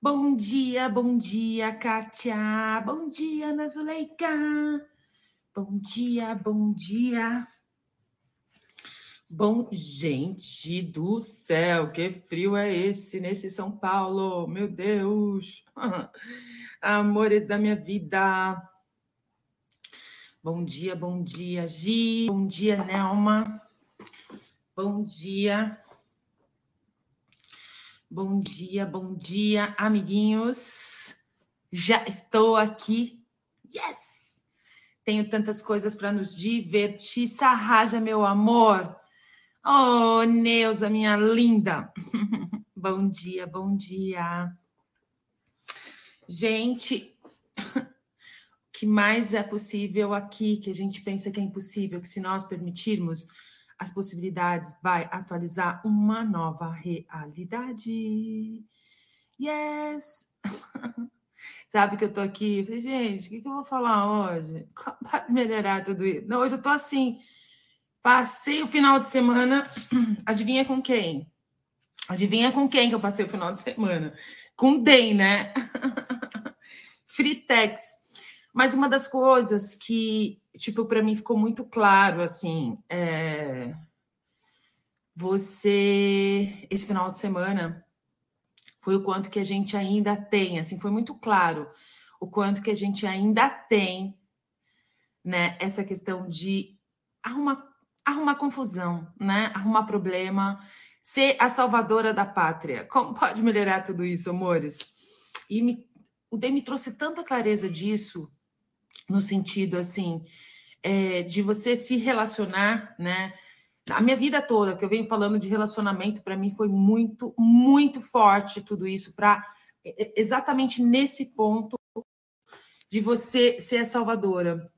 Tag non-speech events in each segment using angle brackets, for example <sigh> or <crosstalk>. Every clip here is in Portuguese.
Bom dia, bom dia, Kátia. Bom dia, Ana Zuleika. Bom dia, bom dia. Bom, gente do céu, que frio é esse nesse São Paulo? Meu Deus. <laughs> Amores da minha vida. Bom dia, bom dia, Gi. Bom dia, Nelma. Bom dia. Bom dia, bom dia, amiguinhos. Já estou aqui. Yes! Tenho tantas coisas para nos divertir. Sarraja, meu amor. Oh, Neuza, minha linda. <laughs> bom dia, bom dia. Gente, <laughs> que mais é possível aqui, que a gente pensa que é impossível, que se nós permitirmos as possibilidades, vai atualizar uma nova realidade. Yes! <laughs> Sabe que eu tô aqui, falei, gente, o que, que eu vou falar hoje? Para <laughs> melhorar tudo isso. Não, hoje eu tô assim, passei o final de semana, <clears throat> adivinha com quem? Adivinha com quem que eu passei o final de semana? Com o DEM, né? <laughs> Fritex. Mas uma das coisas que, tipo, para mim ficou muito claro, assim, é... você, esse final de semana, foi o quanto que a gente ainda tem, assim, foi muito claro o quanto que a gente ainda tem, né, essa questão de arrumar, arrumar confusão, né, arrumar problema, ser a salvadora da pátria. Como pode melhorar tudo isso, amores? E me, o Dei me trouxe tanta clareza disso, no sentido assim é, de você se relacionar, né? A minha vida toda que eu venho falando de relacionamento para mim foi muito, muito forte tudo isso para é, é, exatamente nesse ponto de você ser salvadora,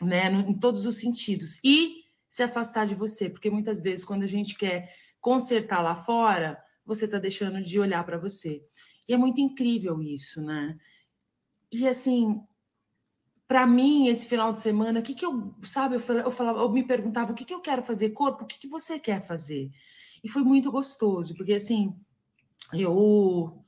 né? Em todos os sentidos e se afastar de você, porque muitas vezes quando a gente quer consertar lá fora, você está deixando de olhar para você. E é muito incrível isso, né? E assim, para mim, esse final de semana, o que, que eu, sabe, eu falava, eu, falava, eu me perguntava o que, que eu quero fazer, corpo, o que, que você quer fazer? E foi muito gostoso, porque assim, eu,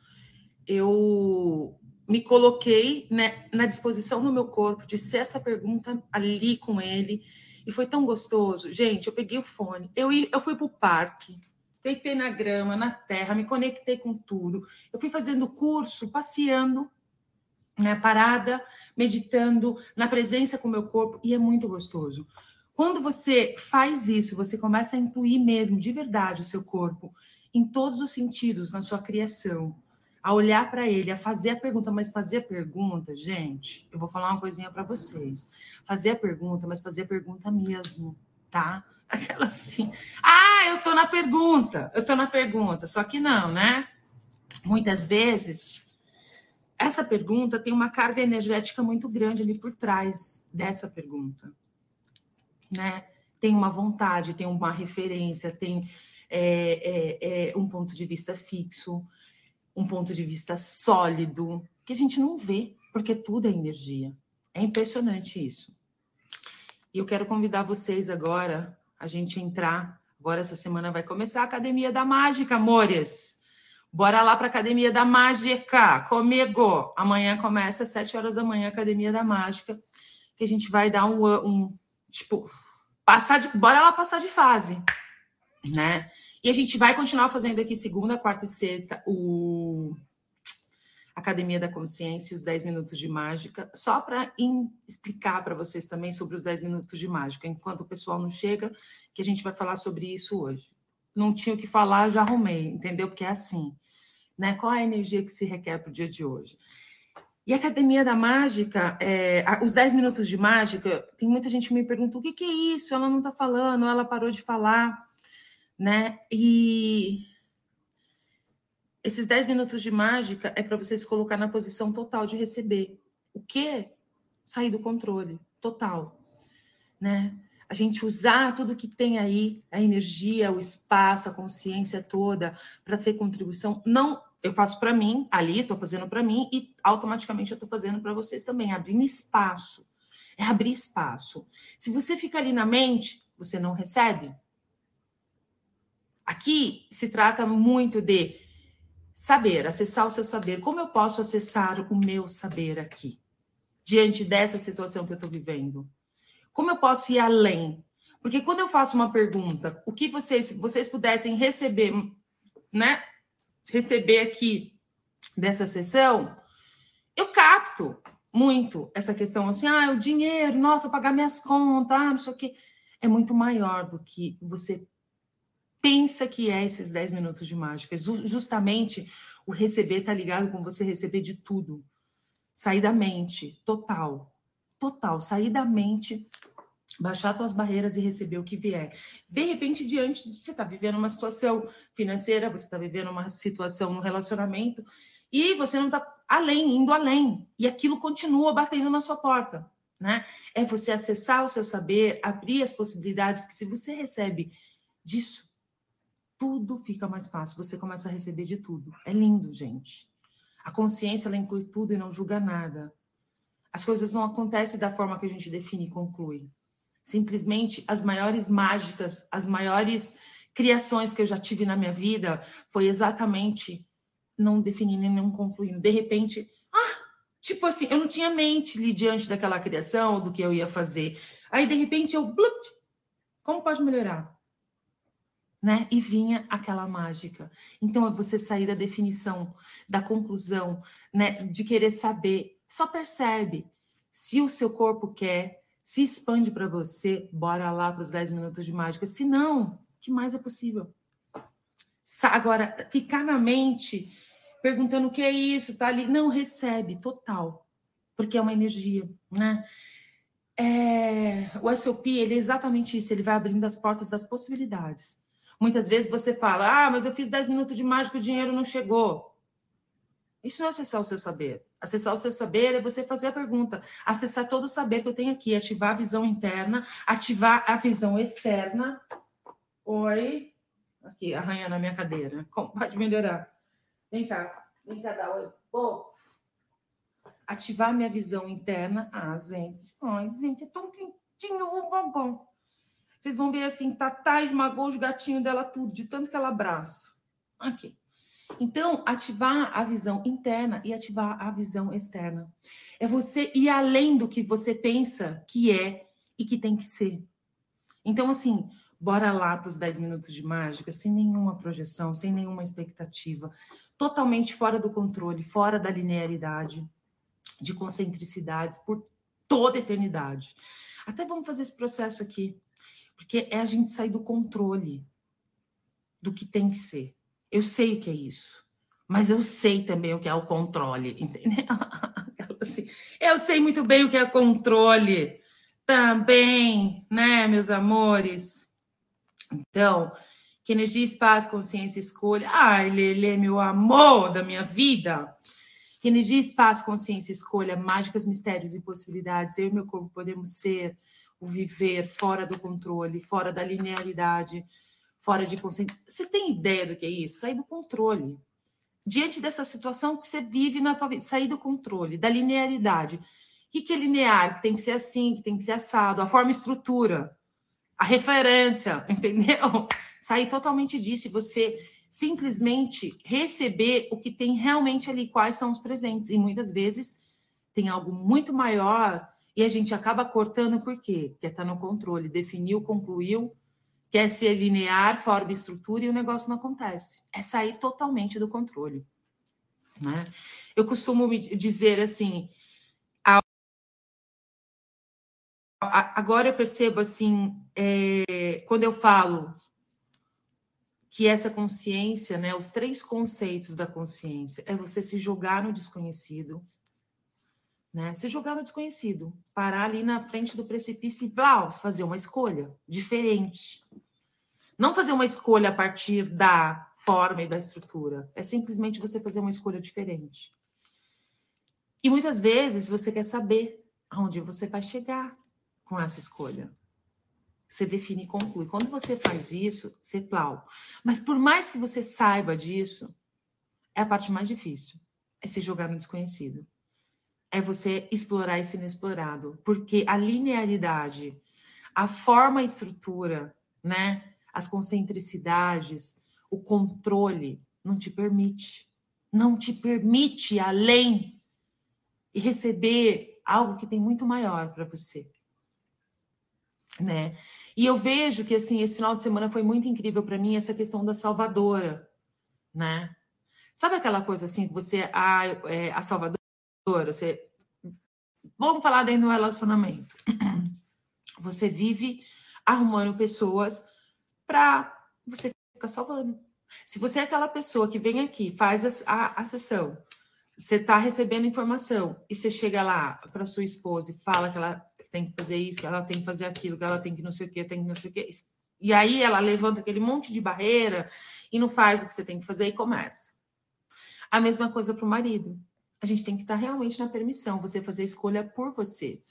eu me coloquei né, na disposição do meu corpo de ser essa pergunta ali com ele, e foi tão gostoso. Gente, eu peguei o fone, eu, eu fui para o parque, deitei na grama, na terra, me conectei com tudo. Eu fui fazendo curso, passeando né, parada, meditando, na presença com o meu corpo, e é muito gostoso. Quando você faz isso, você começa a incluir mesmo, de verdade, o seu corpo em todos os sentidos na sua criação, a olhar para ele, a fazer a pergunta, mas fazer a pergunta, gente, eu vou falar uma coisinha para vocês. Fazer a pergunta, mas fazer a pergunta mesmo, tá? <laughs> Aquela assim, ah, eu tô na pergunta, eu tô na pergunta, só que não, né? Muitas vezes essa pergunta tem uma carga energética muito grande ali por trás dessa pergunta, né? Tem uma vontade, tem uma referência, tem é, é, é um ponto de vista fixo, um ponto de vista sólido, que a gente não vê, porque tudo é energia. É impressionante isso. E eu quero convidar vocês agora a gente entrar. Agora, essa semana vai começar a Academia da Mágica, amores. Bora lá para a Academia da Mágica, comigo. Amanhã começa às 7 horas da manhã Academia da Mágica, que a gente vai dar um, um tipo, passar de, bora lá passar de fase, né? E a gente vai continuar fazendo aqui segunda, quarta e sexta o Academia da Consciência, os 10 minutos de mágica, só para explicar para vocês também sobre os 10 minutos de mágica, enquanto o pessoal não chega, que a gente vai falar sobre isso hoje. Não tinha o que falar, já arrumei, entendeu? Porque é assim né? Qual a energia que se requer para o dia de hoje? E a Academia da Mágica, é, os 10 minutos de mágica, tem muita gente que me pergunta o que, que é isso? Ela não está falando, ela parou de falar, né? E esses 10 minutos de mágica é para você se colocar na posição total de receber. O que? Sair do controle, total, né? A gente usar tudo que tem aí, a energia, o espaço, a consciência toda, para ser contribuição, não eu faço para mim, ali estou fazendo para mim e automaticamente eu estou fazendo para vocês também, abrindo espaço. É abrir espaço. Se você fica ali na mente, você não recebe. Aqui se trata muito de saber, acessar o seu saber. Como eu posso acessar o meu saber aqui, diante dessa situação que eu estou vivendo? Como eu posso ir além? Porque quando eu faço uma pergunta, o que vocês, vocês pudessem receber, né? Receber aqui dessa sessão, eu capto muito essa questão assim, ah, o dinheiro, nossa, pagar minhas contas, ah, não sei o quê. É muito maior do que você pensa que é esses 10 minutos de mágica. Justamente o receber está ligado com você receber de tudo. Sair da mente, total. Total. Sair da mente, baixar suas barreiras e receber o que vier. De repente, diante de você está vivendo uma situação financeira, você está vivendo uma situação no relacionamento, e você não está além, indo além. E aquilo continua batendo na sua porta. Né? É você acessar o seu saber, abrir as possibilidades, porque se você recebe disso, tudo fica mais fácil, você começa a receber de tudo. É lindo, gente. A consciência ela inclui tudo e não julga nada. As coisas não acontecem da forma que a gente define e conclui. Simplesmente as maiores mágicas, as maiores criações que eu já tive na minha vida foi exatamente não definindo e não concluindo. De repente, ah, tipo assim, eu não tinha mente ali diante daquela criação, do que eu ia fazer. Aí, de repente, eu, blut, como pode melhorar? né? E vinha aquela mágica. Então é você sair da definição, da conclusão, né? De querer saber. Só percebe se o seu corpo quer, se expande para você, bora lá para os 10 minutos de mágica. Se não, que mais é possível? Agora, ficar na mente perguntando o que é isso, tá ali. Não, recebe, total. Porque é uma energia, né? É, o SOP, ele é exatamente isso, ele vai abrindo as portas das possibilidades. Muitas vezes você fala, ah, mas eu fiz 10 minutos de mágica, o dinheiro não chegou. Isso não é acessar o seu saber. Acessar o seu saber é você fazer a pergunta, acessar todo o saber que eu tenho aqui, ativar a visão interna, ativar a visão externa. Oi, aqui, arranhando a minha cadeira. Como pode melhorar? Vem cá, vem cá, dá oi. Oh. Ativar minha visão interna. Ah, gente, ai, gente, é tão quentinho o bombom. Vocês vão ver assim, Tatá esmagou os gatinhos dela tudo, de tanto que ela abraça. Aqui. Então, ativar a visão interna e ativar a visão externa. É você ir além do que você pensa que é e que tem que ser. Então, assim, bora lá para os 10 minutos de mágica, sem nenhuma projeção, sem nenhuma expectativa, totalmente fora do controle, fora da linearidade, de concentricidades por toda a eternidade. Até vamos fazer esse processo aqui. Porque é a gente sair do controle do que tem que ser. Eu sei o que é isso, mas eu sei também o que é o controle, <laughs> entendeu? Assim, eu sei muito bem o que é controle também, né, meus amores? Então, que energia, espaço, consciência, escolha. Ai, Lele, meu amor da minha vida. Que energia, espaço, consciência, escolha, mágicas, mistérios e possibilidades. Eu e meu corpo podemos ser o viver fora do controle, fora da linearidade, fora de consciência. Você tem ideia do que é isso? Sair do controle. Diante dessa situação que você vive na tua vida, sair do controle, da linearidade. O que, é linear? Que tem que ser assim, que tem que ser assado, a forma estrutura, a referência, <laughs> entendeu? Sair totalmente disso e você simplesmente receber o que tem realmente ali, quais são os presentes. E muitas vezes tem algo muito maior e a gente acaba cortando por quê? Quer estar tá no controle, definiu, concluiu, quer ser linear, forma estrutura e o negócio não acontece. É sair totalmente do controle. Né? Eu costumo dizer assim, agora eu percebo assim, é, quando eu falo que essa consciência, né, os três conceitos da consciência, é você se jogar no desconhecido, né? Se jogar no desconhecido, parar ali na frente do precipício e blau, fazer uma escolha diferente. Não fazer uma escolha a partir da forma e da estrutura. É simplesmente você fazer uma escolha diferente. E muitas vezes você quer saber aonde você vai chegar com essa escolha. Você define e conclui. Quando você faz isso, você plau. Mas por mais que você saiba disso, é a parte mais difícil. É se jogar no desconhecido é você explorar esse inexplorado, porque a linearidade, a forma e estrutura, né, as concentricidades, o controle não te permite. não te permite além e receber algo que tem muito maior para você. Né? E eu vejo que assim, esse final de semana foi muito incrível para mim essa questão da salvadora, né? Sabe aquela coisa assim, você a, é, a salvadora, você vamos falar dentro do relacionamento. <clears throat> Você vive arrumando pessoas para você ficar salvando. Se você é aquela pessoa que vem aqui, faz a, a, a sessão, você está recebendo informação e você chega lá para sua esposa e fala que ela tem que fazer isso, que ela tem que fazer aquilo, que ela tem que não sei o que, tem que não sei o que. E aí ela levanta aquele monte de barreira e não faz o que você tem que fazer e começa. A mesma coisa para o marido. A gente tem que estar tá realmente na permissão, você fazer a escolha por você.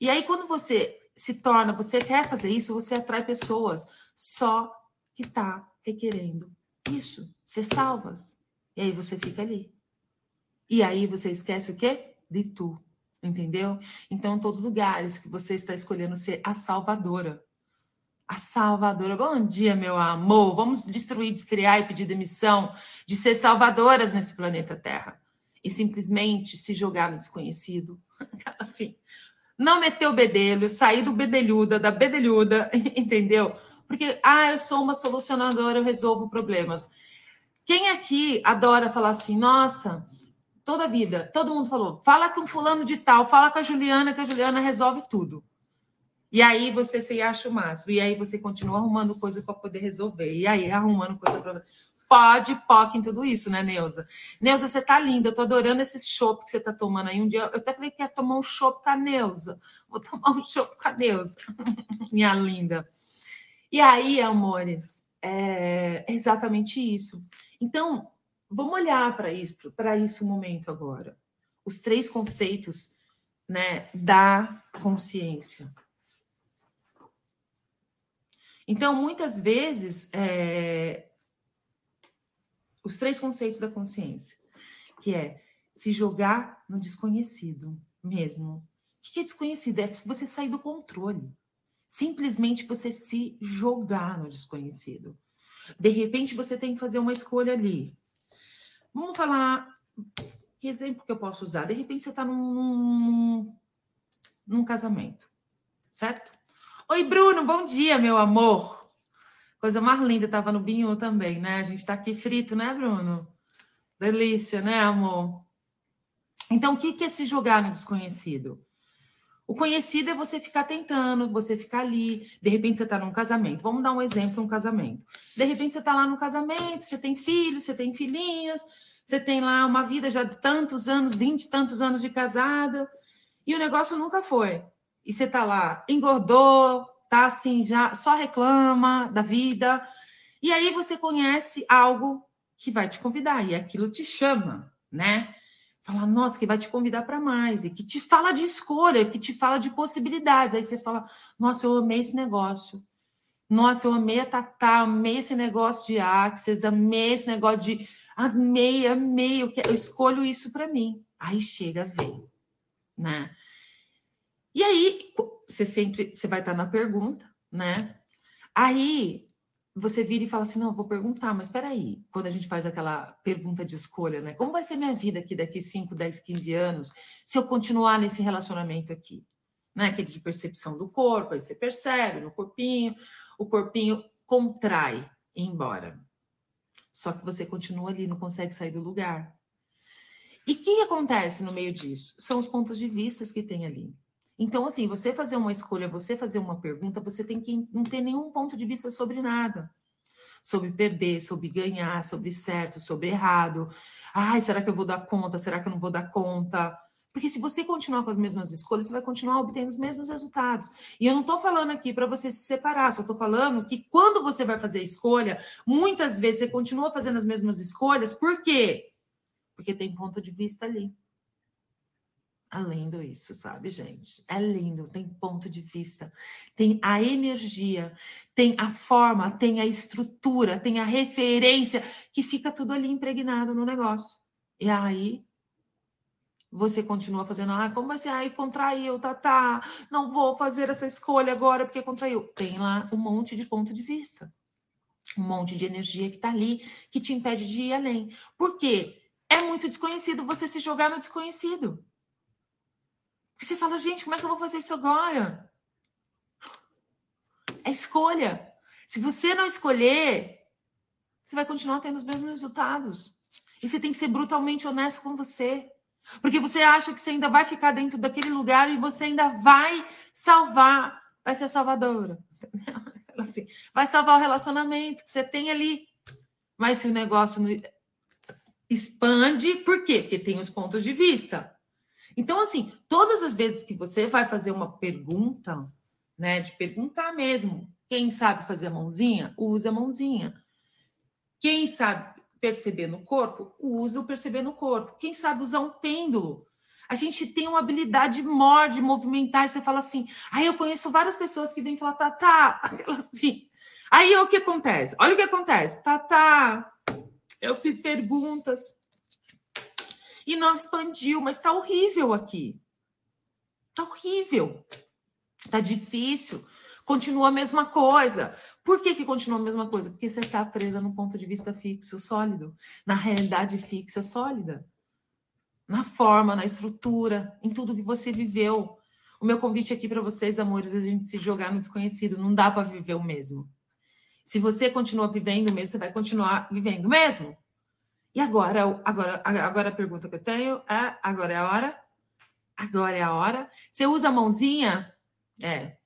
E aí, quando você se torna, você quer fazer isso, você atrai pessoas só que está requerendo isso. Você salvas. E aí você fica ali. E aí você esquece o quê? De tu. Entendeu? Então, em todos os lugares que você está escolhendo ser a salvadora. A salvadora. Bom dia, meu amor. Vamos destruir, descriar e pedir demissão de ser salvadoras nesse planeta Terra. E simplesmente se jogar no desconhecido. <laughs> assim. Não meter o bedelho, sair do bedelhuda, da bedelhuda, <laughs> entendeu? Porque, ah, eu sou uma solucionadora, eu resolvo problemas. Quem aqui adora falar assim, nossa, toda vida, todo mundo falou, fala com fulano de tal, fala com a Juliana, que a Juliana resolve tudo. E aí você se acha o máximo. E aí você continua arrumando coisa para poder resolver. E aí arrumando coisa para pode POC em tudo isso, né, Neuza? Neuza, você tá linda. Eu tô adorando esse chopp que você tá tomando aí. Um dia eu até falei que ia tomar um chopp com a Neuza. Vou tomar um chopp com a Neuza. <laughs> Minha linda. E aí, amores, é exatamente isso. Então, vamos olhar para isso, para isso um momento agora. Os três conceitos, né, da consciência. Então, muitas vezes, é, os três conceitos da consciência, que é se jogar no desconhecido mesmo. O que é desconhecido? É você sair do controle. Simplesmente você se jogar no desconhecido. De repente, você tem que fazer uma escolha ali. Vamos falar. Que exemplo que eu posso usar? De repente, você está num, num casamento, certo? Oi, Bruno, bom dia, meu amor. Coisa mais linda, estava no binho também, né? A gente está aqui frito, né, Bruno? Delícia, né, amor? Então, o que é se jogar no desconhecido? O conhecido é você ficar tentando, você ficar ali. De repente você está num casamento. Vamos dar um exemplo, um casamento. De repente você está lá no casamento, você tem filhos, você tem filhinhos, você tem lá uma vida já de tantos anos, vinte e tantos anos de casada, e o negócio nunca foi. E você está lá, engordou, tá assim, já só reclama da vida. E aí você conhece algo que vai te convidar, e aquilo te chama, né? fala, nossa, que vai te convidar para mais, e que te fala de escolha, que te fala de possibilidades. Aí você fala, nossa, eu amei esse negócio. Nossa, eu amei a Tatá, amei esse negócio de Axis, amei esse negócio de. Amei, amei, eu, eu escolho isso para mim. Aí chega, vem, né? E aí, você sempre, você vai estar na pergunta, né? Aí, você vira e fala assim: não, vou perguntar, mas espera aí, quando a gente faz aquela pergunta de escolha, né? Como vai ser minha vida aqui daqui 5, 10, 15 anos se eu continuar nesse relacionamento aqui? Né? Aquele de percepção do corpo, aí você percebe no corpinho, o corpinho contrai e embora. Só que você continua ali, não consegue sair do lugar. E o que acontece no meio disso? São os pontos de vista que tem ali. Então, assim, você fazer uma escolha, você fazer uma pergunta, você tem que não ter nenhum ponto de vista sobre nada. Sobre perder, sobre ganhar, sobre certo, sobre errado. Ai, será que eu vou dar conta? Será que eu não vou dar conta? Porque se você continuar com as mesmas escolhas, você vai continuar obtendo os mesmos resultados. E eu não estou falando aqui para você se separar, só estou falando que quando você vai fazer a escolha, muitas vezes você continua fazendo as mesmas escolhas, por quê? Porque tem ponto de vista ali. É lindo isso, sabe, gente? É lindo, tem ponto de vista, tem a energia, tem a forma, tem a estrutura, tem a referência, que fica tudo ali impregnado no negócio. E aí você continua fazendo, ah, como vai ser? Ai, contraiu, tá, tá, não vou fazer essa escolha agora porque contraiu. Tem lá um monte de ponto de vista, um monte de energia que tá ali, que te impede de ir além. Por quê? é muito desconhecido você se jogar no desconhecido. Você fala, gente, como é que eu vou fazer isso agora? É escolha. Se você não escolher, você vai continuar tendo os mesmos resultados. E você tem que ser brutalmente honesto com você. Porque você acha que você ainda vai ficar dentro daquele lugar e você ainda vai salvar, vai ser salvadora. <laughs> Assim, vai salvar o relacionamento que você tem ali. Mas se o negócio expande, por quê? Porque tem os pontos de vista. Então, assim, todas as vezes que você vai fazer uma pergunta, né, de perguntar mesmo, quem sabe fazer a mãozinha, usa a mãozinha. Quem sabe perceber no corpo, usa o perceber no corpo. Quem sabe usar um pêndulo. A gente tem uma habilidade maior de movimentar, e você fala assim. Aí eu conheço várias pessoas que vêm falar, tá, tá, <laughs> assim. Aí o que acontece? Olha o que acontece. Tá, tá. Eu fiz perguntas e não expandiu, mas tá horrível aqui. Tá horrível. Tá difícil continua a mesma coisa. Por que, que continua a mesma coisa? Porque você está presa no ponto de vista fixo, sólido, na realidade fixa, sólida, na forma, na estrutura, em tudo que você viveu. O meu convite aqui para vocês, amores, é a gente se jogar no desconhecido. Não dá para viver o mesmo. Se você continua vivendo o mesmo, você vai continuar vivendo o mesmo. E agora, agora, agora a pergunta que eu tenho é: agora é a hora? Agora é a hora? Você usa a mãozinha? É,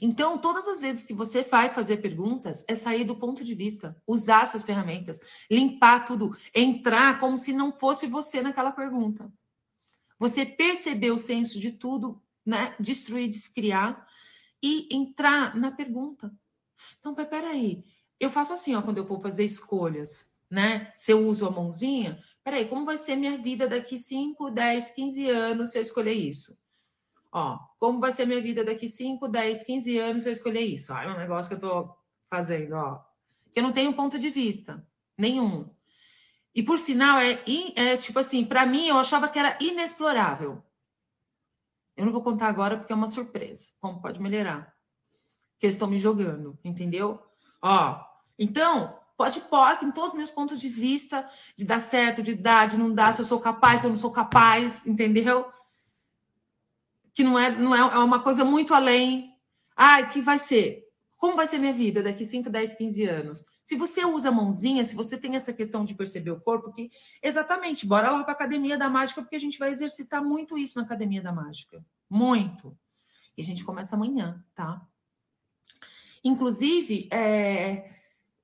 então, todas as vezes que você vai fazer perguntas, é sair do ponto de vista, usar suas ferramentas, limpar tudo, entrar como se não fosse você naquela pergunta. Você perceber o senso de tudo, né? Destruir, descriar e entrar na pergunta. Então, peraí, eu faço assim, ó, quando eu vou fazer escolhas, né? Se eu uso a mãozinha, peraí, como vai ser minha vida daqui 5, 10, 15 anos se eu escolher isso? Ó, como vai ser minha vida daqui 5, 10, 15 anos se eu escolher isso? Ó, é um negócio que eu tô fazendo, ó. Eu não tenho ponto de vista nenhum. E por sinal, é, é tipo assim, para mim eu achava que era inexplorável. Eu não vou contar agora porque é uma surpresa. Como pode melhorar? Que eu estou me jogando, entendeu? Ó, então, pode pode, em todos os meus pontos de vista, de dar certo, de dar, de não dar, se eu sou capaz, se eu não sou capaz, entendeu? que não é, não é, é uma coisa muito além. Ah, que vai ser? Como vai ser minha vida daqui 5, 10, 15 anos? Se você usa a mãozinha, se você tem essa questão de perceber o corpo, que exatamente, bora lá para a academia da mágica, porque a gente vai exercitar muito isso na academia da mágica. Muito. E a gente começa amanhã, tá? Inclusive, é,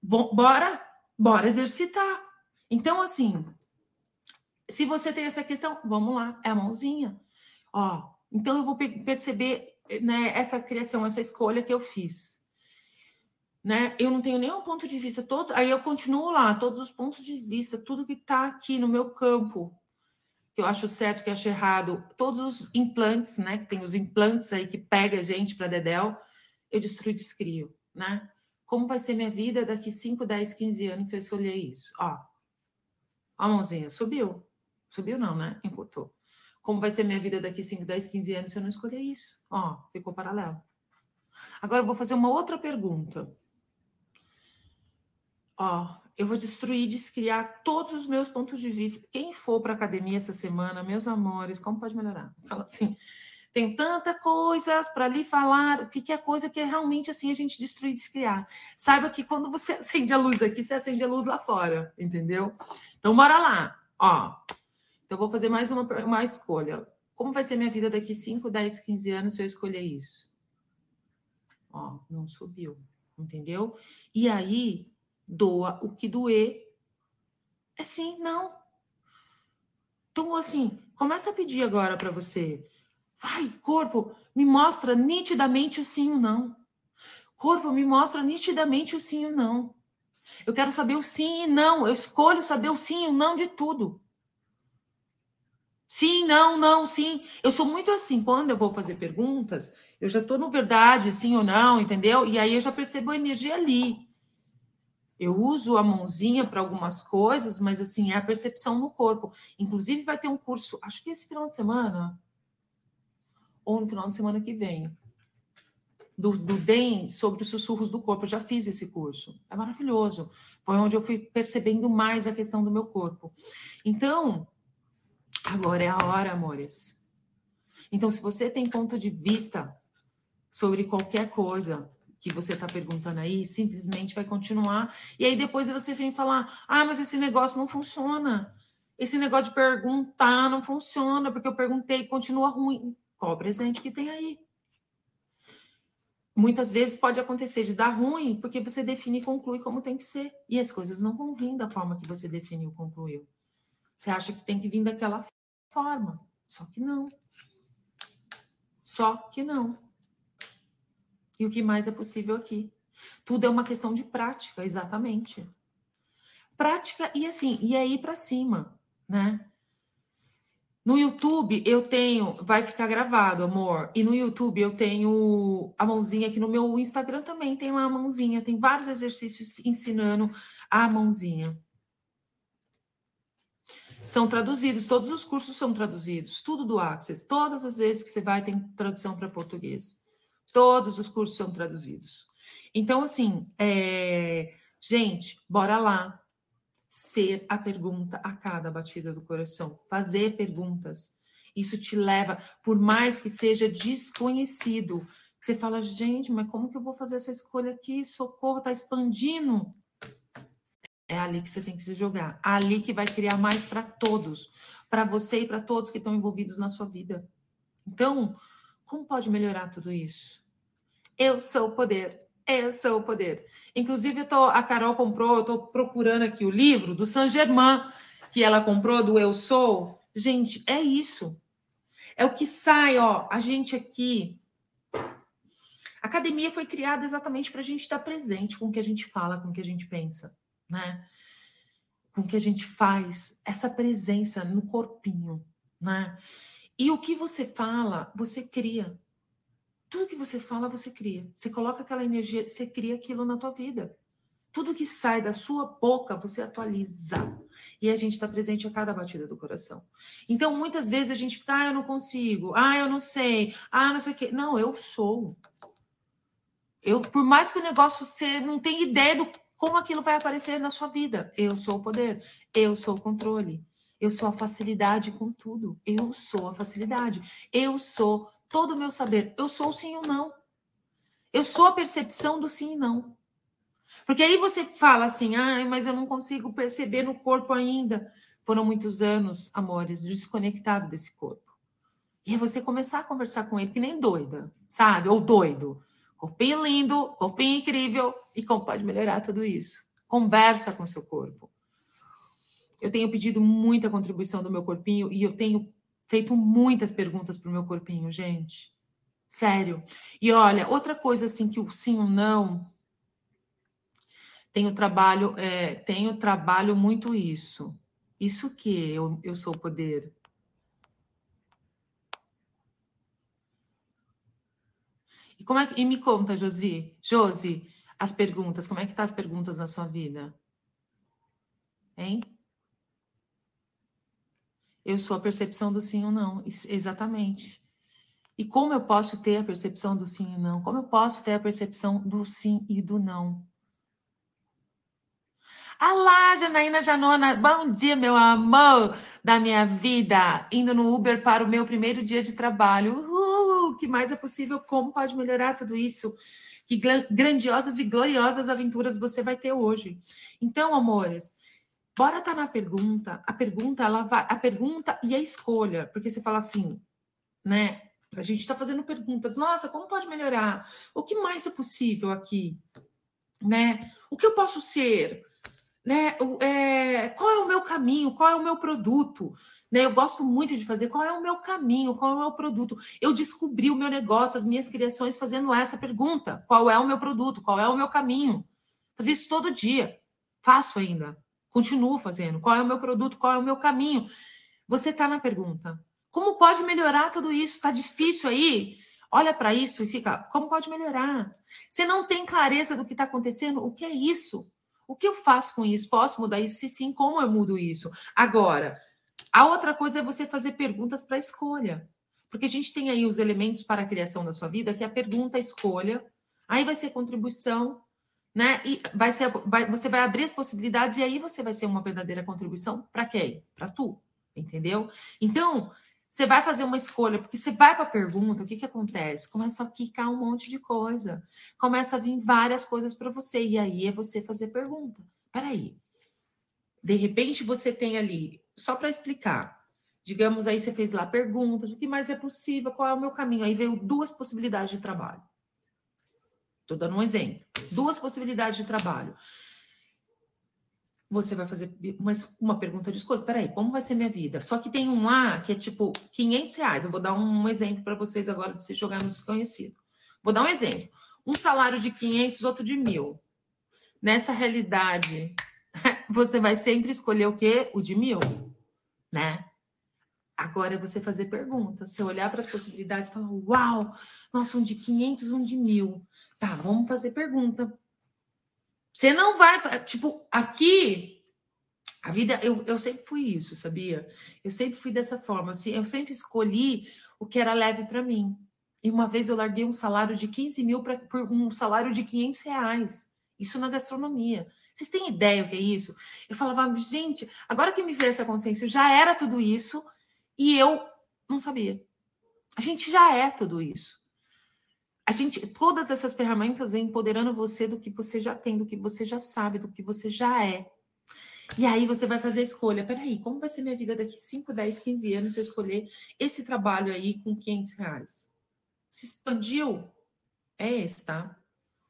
bora, bora exercitar. Então, assim, se você tem essa questão, vamos lá, é a mãozinha. Ó, então, eu vou perceber né, essa criação, essa escolha que eu fiz. Né? Eu não tenho nenhum ponto de vista todo, aí eu continuo lá, todos os pontos de vista, tudo que está aqui no meu campo, que eu acho certo, que eu acho errado, todos os implantes, né? Que tem os implantes aí que pega a gente para Dedel, eu destruo e descrio, né? Como vai ser minha vida daqui 5, 10, 15 anos se eu escolher isso? Ó, a mãozinha subiu. Subiu não, né? Encurtou. Como vai ser minha vida daqui 5, 10, 15 anos se eu não escolher isso? Ó, ficou paralelo. Agora eu vou fazer uma outra pergunta. Ó, eu vou destruir, descriar todos os meus pontos de vista. Quem for para academia essa semana, meus amores, como pode melhorar? Fala assim, tem tanta coisas para lhe falar, o que, que é coisa que é realmente assim a gente destruir, descriar. Saiba que quando você <laughs> acende a luz aqui, você acende a luz lá fora, entendeu? Então bora lá. Ó, então, vou fazer mais uma, uma escolha. Como vai ser minha vida daqui 5, 10, 15 anos se eu escolher isso? Ó, não subiu, entendeu? E aí, doa o que doer. É sim, não. Então, assim, começa a pedir agora para você. Vai, corpo, me mostra nitidamente o sim ou não. Corpo, me mostra nitidamente o sim ou não. Eu quero saber o sim e não. Eu escolho saber o sim e o não de tudo. Sim, não, não, sim. Eu sou muito assim. Quando eu vou fazer perguntas, eu já estou no verdade, sim ou não, entendeu? E aí eu já percebo a energia ali. Eu uso a mãozinha para algumas coisas, mas assim, é a percepção no corpo. Inclusive, vai ter um curso, acho que esse final de semana, ou no final de semana que vem. do, do DEM sobre os sussurros do corpo. Eu já fiz esse curso. É maravilhoso. Foi onde eu fui percebendo mais a questão do meu corpo. Então, agora é a hora, amores. Então, se você tem ponto de vista sobre qualquer coisa que você está perguntando aí, simplesmente vai continuar. E aí depois você vem falar: ah, mas esse negócio não funciona. Esse negócio de perguntar não funciona, porque eu perguntei e continua ruim. Qual o presente que tem aí? muitas vezes pode acontecer de dar ruim porque você define e conclui como tem que ser. E as coisas não vão vir da forma que você definiu e concluiu. Você acha que tem que vir daquela forma. Só que não. Só que não. E o que mais é possível aqui? Tudo é uma questão de prática, exatamente. Prática e assim, e aí para cima, né? No YouTube eu tenho, vai ficar gravado, amor. E no YouTube eu tenho a mãozinha aqui no meu Instagram também tem uma mãozinha, tem vários exercícios ensinando a mãozinha. São traduzidos, todos os cursos são traduzidos, tudo do Access. Todas as vezes que você vai tem tradução para português. Todos os cursos são traduzidos. Então, assim, é... gente, bora lá ser a pergunta a cada batida do coração, fazer perguntas. Isso te leva, por mais que seja desconhecido, você fala, gente, mas como que eu vou fazer essa escolha aqui? Socorro, tá expandindo. É ali que você tem que se jogar. Ali que vai criar mais para todos, para você e para todos que estão envolvidos na sua vida. Então, como pode melhorar tudo isso? Eu sou o poder. Esse é o poder. Inclusive, tô, a Carol comprou, eu estou procurando aqui o livro do Saint Germain, que ela comprou, do Eu Sou. Gente, é isso. É o que sai, ó. A gente aqui. A academia foi criada exatamente para a gente estar presente com o que a gente fala, com o que a gente pensa, né? Com o que a gente faz, essa presença no corpinho, né? E o que você fala, você cria. Tudo que você fala, você cria. Você coloca aquela energia, você cria aquilo na tua vida. Tudo que sai da sua boca, você atualiza. E a gente está presente a cada batida do coração. Então, muitas vezes a gente fica, ah, eu não consigo, ah, eu não sei, ah, não sei o quê. Não, eu sou. Eu, por mais que o negócio você não tenha ideia do como aquilo vai aparecer na sua vida. Eu sou o poder, eu sou o controle, eu sou a facilidade com tudo. Eu sou a facilidade, eu sou todo o meu saber. Eu sou o sim ou não. Eu sou a percepção do sim e não. Porque aí você fala assim, ah, mas eu não consigo perceber no corpo ainda. Foram muitos anos, amores, desconectado desse corpo. E aí você começar a conversar com ele que nem doida, sabe? Ou doido. Corpinho lindo, corpinho incrível. E como pode melhorar tudo isso? Conversa com seu corpo. Eu tenho pedido muita contribuição do meu corpinho e eu tenho feito muitas perguntas para o meu corpinho, gente. Sério. E olha, outra coisa assim que o sim ou não tenho trabalho, é, tenho trabalho muito isso. Isso que eu, eu sou poder. E como é que, e me conta, Josi, Josi, as perguntas, como é que tá as perguntas na sua vida? Hein? Eu sou a percepção do sim ou não. Exatamente. E como eu posso ter a percepção do sim e não? Como eu posso ter a percepção do sim e do não? Alá, Janaína Janona, bom dia, meu amor da minha vida. Indo no Uber para o meu primeiro dia de trabalho. Uhul, o que mais é possível? Como pode melhorar tudo isso? Que grandiosas e gloriosas aventuras você vai ter hoje. Então, amores, Bora tá na pergunta. A pergunta, ela vai, a pergunta e a escolha, porque você fala assim, né? A gente está fazendo perguntas. Nossa, como pode melhorar? O que mais é possível aqui, né? O que eu posso ser? Né? É, qual é o meu caminho? Qual é o meu produto? Né? Eu gosto muito de fazer qual é o meu caminho, qual é o meu produto. Eu descobri o meu negócio, as minhas criações fazendo essa pergunta: qual é o meu produto? Qual é o meu caminho? Fazer isso todo dia. Faço ainda. Continuo fazendo. Qual é o meu produto? Qual é o meu caminho? Você está na pergunta. Como pode melhorar tudo isso? Está difícil aí? Olha para isso e fica, como pode melhorar? Você não tem clareza do que está acontecendo? O que é isso? O que eu faço com isso? Posso mudar isso? Se sim, como eu mudo isso? Agora, a outra coisa é você fazer perguntas para escolha. Porque a gente tem aí os elementos para a criação da sua vida, que é a pergunta, a escolha, aí vai ser contribuição, né? E vai ser, vai, você vai abrir as possibilidades e aí você vai ser uma verdadeira contribuição para quem? Para tu, entendeu? Então, você vai fazer uma escolha, porque você vai para a pergunta, o que, que acontece? Começa a quicar um monte de coisa, começa a vir várias coisas para você, e aí é você fazer pergunta. Peraí, de repente você tem ali, só para explicar, digamos aí você fez lá perguntas, o que mais é possível, qual é o meu caminho? Aí veio duas possibilidades de trabalho. Estou dando um exemplo. Duas possibilidades de trabalho. Você vai fazer uma, uma pergunta de escolha. Peraí, como vai ser minha vida? Só que tem um lá que é tipo 500 reais. Eu vou dar um exemplo para vocês agora de se jogar no desconhecido. Vou dar um exemplo. Um salário de 500, outro de mil. Nessa realidade, <laughs> você vai sempre escolher o quê? O de mil, né? Agora é você fazer perguntas. Você olhar para as possibilidades e falar: Uau, nossa, um de 500, um de mil. Tá, vamos fazer pergunta. Você não vai. Tipo, aqui, a vida. Eu, eu sempre fui isso, sabia? Eu sempre fui dessa forma. Assim, eu sempre escolhi o que era leve para mim. E uma vez eu larguei um salário de 15 mil pra, por um salário de 500 reais. Isso na gastronomia. Vocês têm ideia o que é isso? Eu falava, gente, agora que me veio essa consciência, já era tudo isso e eu não sabia. A gente já é tudo isso. A gente, todas essas ferramentas é empoderando você do que você já tem, do que você já sabe, do que você já é. E aí você vai fazer a escolha. Peraí, como vai ser minha vida daqui 5, 10, 15 anos se eu escolher esse trabalho aí com 500 reais? Se expandiu? É esse, tá?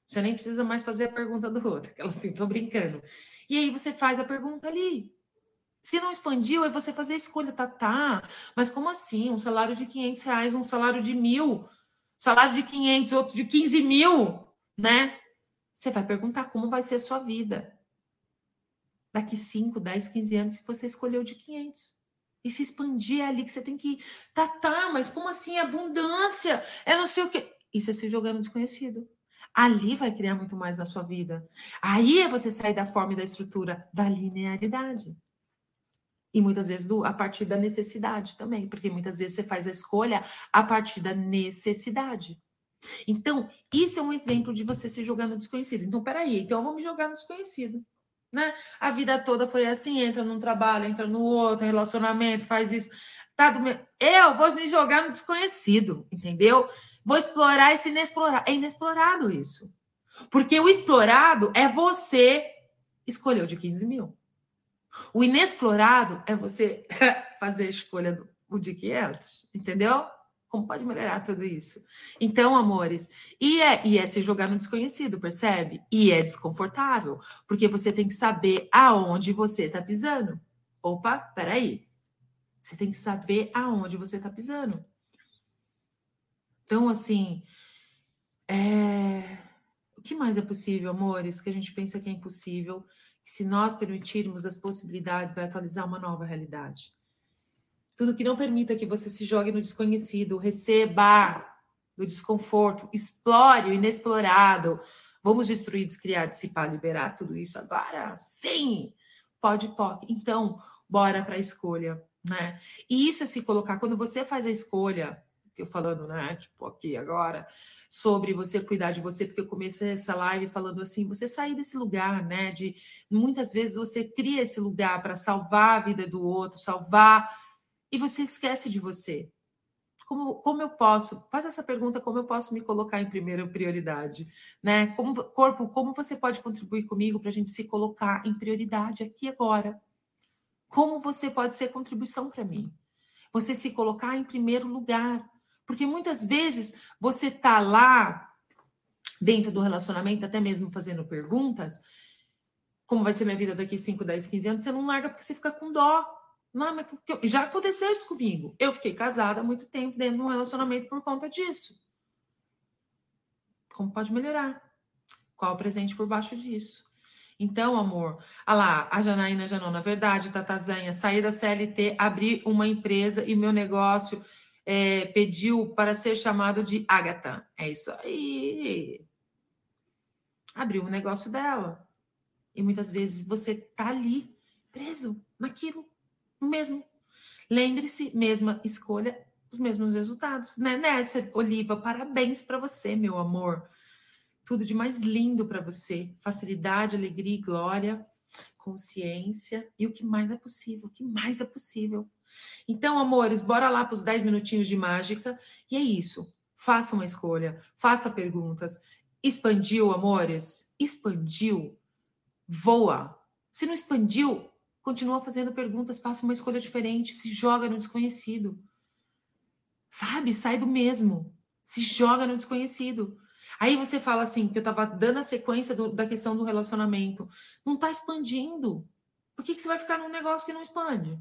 Você nem precisa mais fazer a pergunta do outro. <laughs> Aquela assim, tô brincando. E aí você faz a pergunta ali. Se não expandiu, é você fazer a escolha, tá, tá. Mas como assim? Um salário de 500 reais, um salário de mil, salário de 500, outro de 15 mil, né? Você vai perguntar como vai ser a sua vida. Daqui 5, 10, 15 anos, se você escolheu de 500. E se expandir é ali que você tem que ir. Tá, tá, mas como assim? Abundância, é não sei o quê. Isso é se jogando desconhecido. Ali vai criar muito mais na sua vida. Aí é você sair da forma e da estrutura da linearidade. E muitas vezes do, a partir da necessidade também, porque muitas vezes você faz a escolha a partir da necessidade. Então, isso é um exemplo de você se jogar no desconhecido. Então, peraí, então vamos jogar no desconhecido. Né? A vida toda foi assim: entra num trabalho, entra no outro, relacionamento, faz isso. Tá do meu... Eu vou me jogar no desconhecido, entendeu? Vou explorar esse inexplorado. É inexplorado isso. Porque o explorado é você escolheu de 15 mil. O inexplorado é você <laughs> fazer a escolha do, o de 500, entendeu? Como pode melhorar tudo isso? Então, amores, e é, e é se jogar no desconhecido, percebe? E é desconfortável, porque você tem que saber aonde você está pisando. Opa, peraí. Você tem que saber aonde você está pisando. Então, assim, é... o que mais é possível, amores, que a gente pensa que é impossível? Se nós permitirmos as possibilidades, vai atualizar uma nova realidade. Tudo que não permita que você se jogue no desconhecido, receba do desconforto, explore o inexplorado. Vamos destruir, descriar, dissipar, liberar tudo isso agora? Sim! Pode, pode. Então, bora para a escolha, né? E isso é se colocar, quando você faz a escolha, eu falando, né, tipo aqui agora, sobre você cuidar de você, porque eu comecei essa live falando assim, você sair desse lugar, né? De muitas vezes você cria esse lugar para salvar a vida do outro, salvar, e você esquece de você. Como, como eu posso? Faz essa pergunta, como eu posso me colocar em primeira prioridade, né? Como corpo, como você pode contribuir comigo para a gente se colocar em prioridade aqui agora? Como você pode ser contribuição para mim? Você se colocar em primeiro lugar. Porque muitas vezes você tá lá dentro do relacionamento, até mesmo fazendo perguntas, como vai ser minha vida daqui 5, 10, 15 anos, você não larga porque você fica com dó. Não, mas já aconteceu isso comigo. Eu fiquei casada há muito tempo dentro de um relacionamento por conta disso. Como pode melhorar? Qual o presente por baixo disso? Então, amor, ah lá, a Janaína Janona, verdade, Tatazanha, sair da CLT, abrir uma empresa e meu negócio é, pediu para ser chamado de Agatha. É isso aí. Abriu um negócio dela. E muitas vezes você tá ali, preso naquilo mesmo. Lembre-se, mesma escolha, os mesmos resultados, né? Nessa, Oliva, parabéns para você, meu amor. Tudo de mais lindo para você. Facilidade, alegria e glória, consciência e o que mais é possível, o que mais é possível. Então, amores, bora lá para os 10 minutinhos de mágica. E é isso. Faça uma escolha, faça perguntas. Expandiu, amores? Expandiu? Voa. Se não expandiu, continua fazendo perguntas, faça uma escolha diferente, se joga no desconhecido. Sabe? Sai do mesmo. Se joga no desconhecido. Aí você fala assim, que eu estava dando a sequência do, da questão do relacionamento. Não está expandindo. Por que, que você vai ficar num negócio que não expande?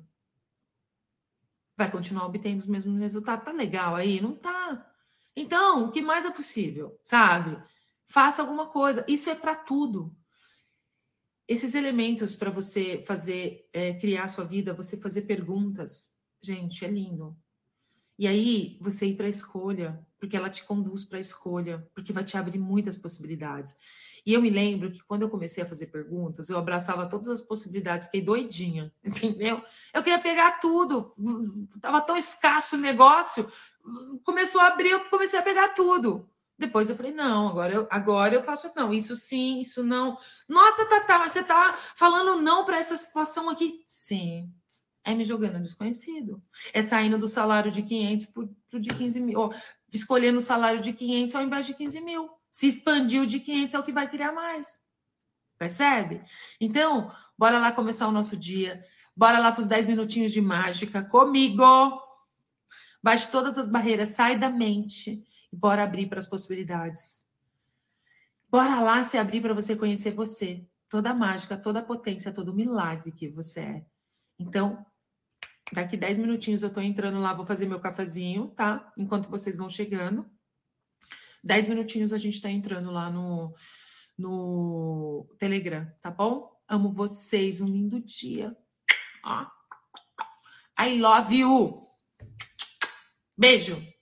Vai continuar obtendo os mesmos resultados. Tá legal aí? Não tá. Então, o que mais é possível, sabe? Faça alguma coisa. Isso é para tudo. Esses elementos para você fazer, é, criar a sua vida, você fazer perguntas, gente, é lindo. E aí você ir para a escolha, porque ela te conduz para a escolha, porque vai te abrir muitas possibilidades. E eu me lembro que quando eu comecei a fazer perguntas, eu abraçava todas as possibilidades, fiquei doidinha, <laughs> entendeu? Eu queria pegar tudo, estava tão escasso o negócio, começou a abrir, eu comecei a pegar tudo. Depois eu falei, não, agora eu, agora eu faço não, isso sim, isso não. Nossa, Tatá, mas você está falando não para essa situação aqui? Sim, é me jogando desconhecido. É saindo do salário de 500 para o de 15 mil. Ou escolhendo o salário de 500 ao invés de 15 mil. Se expandiu de 500 é o que vai criar mais. Percebe? Então, bora lá começar o nosso dia. Bora lá para os 10 minutinhos de mágica comigo. Baixe todas as barreiras, sai da mente e bora abrir para as possibilidades. Bora lá se abrir para você conhecer você, toda a mágica, toda a potência, todo o milagre que você é. Então, Daqui 10 minutinhos eu tô entrando lá, vou fazer meu cafezinho, tá? Enquanto vocês vão chegando. 10 minutinhos a gente tá entrando lá no, no Telegram, tá bom? Amo vocês, um lindo dia. I love you. Beijo.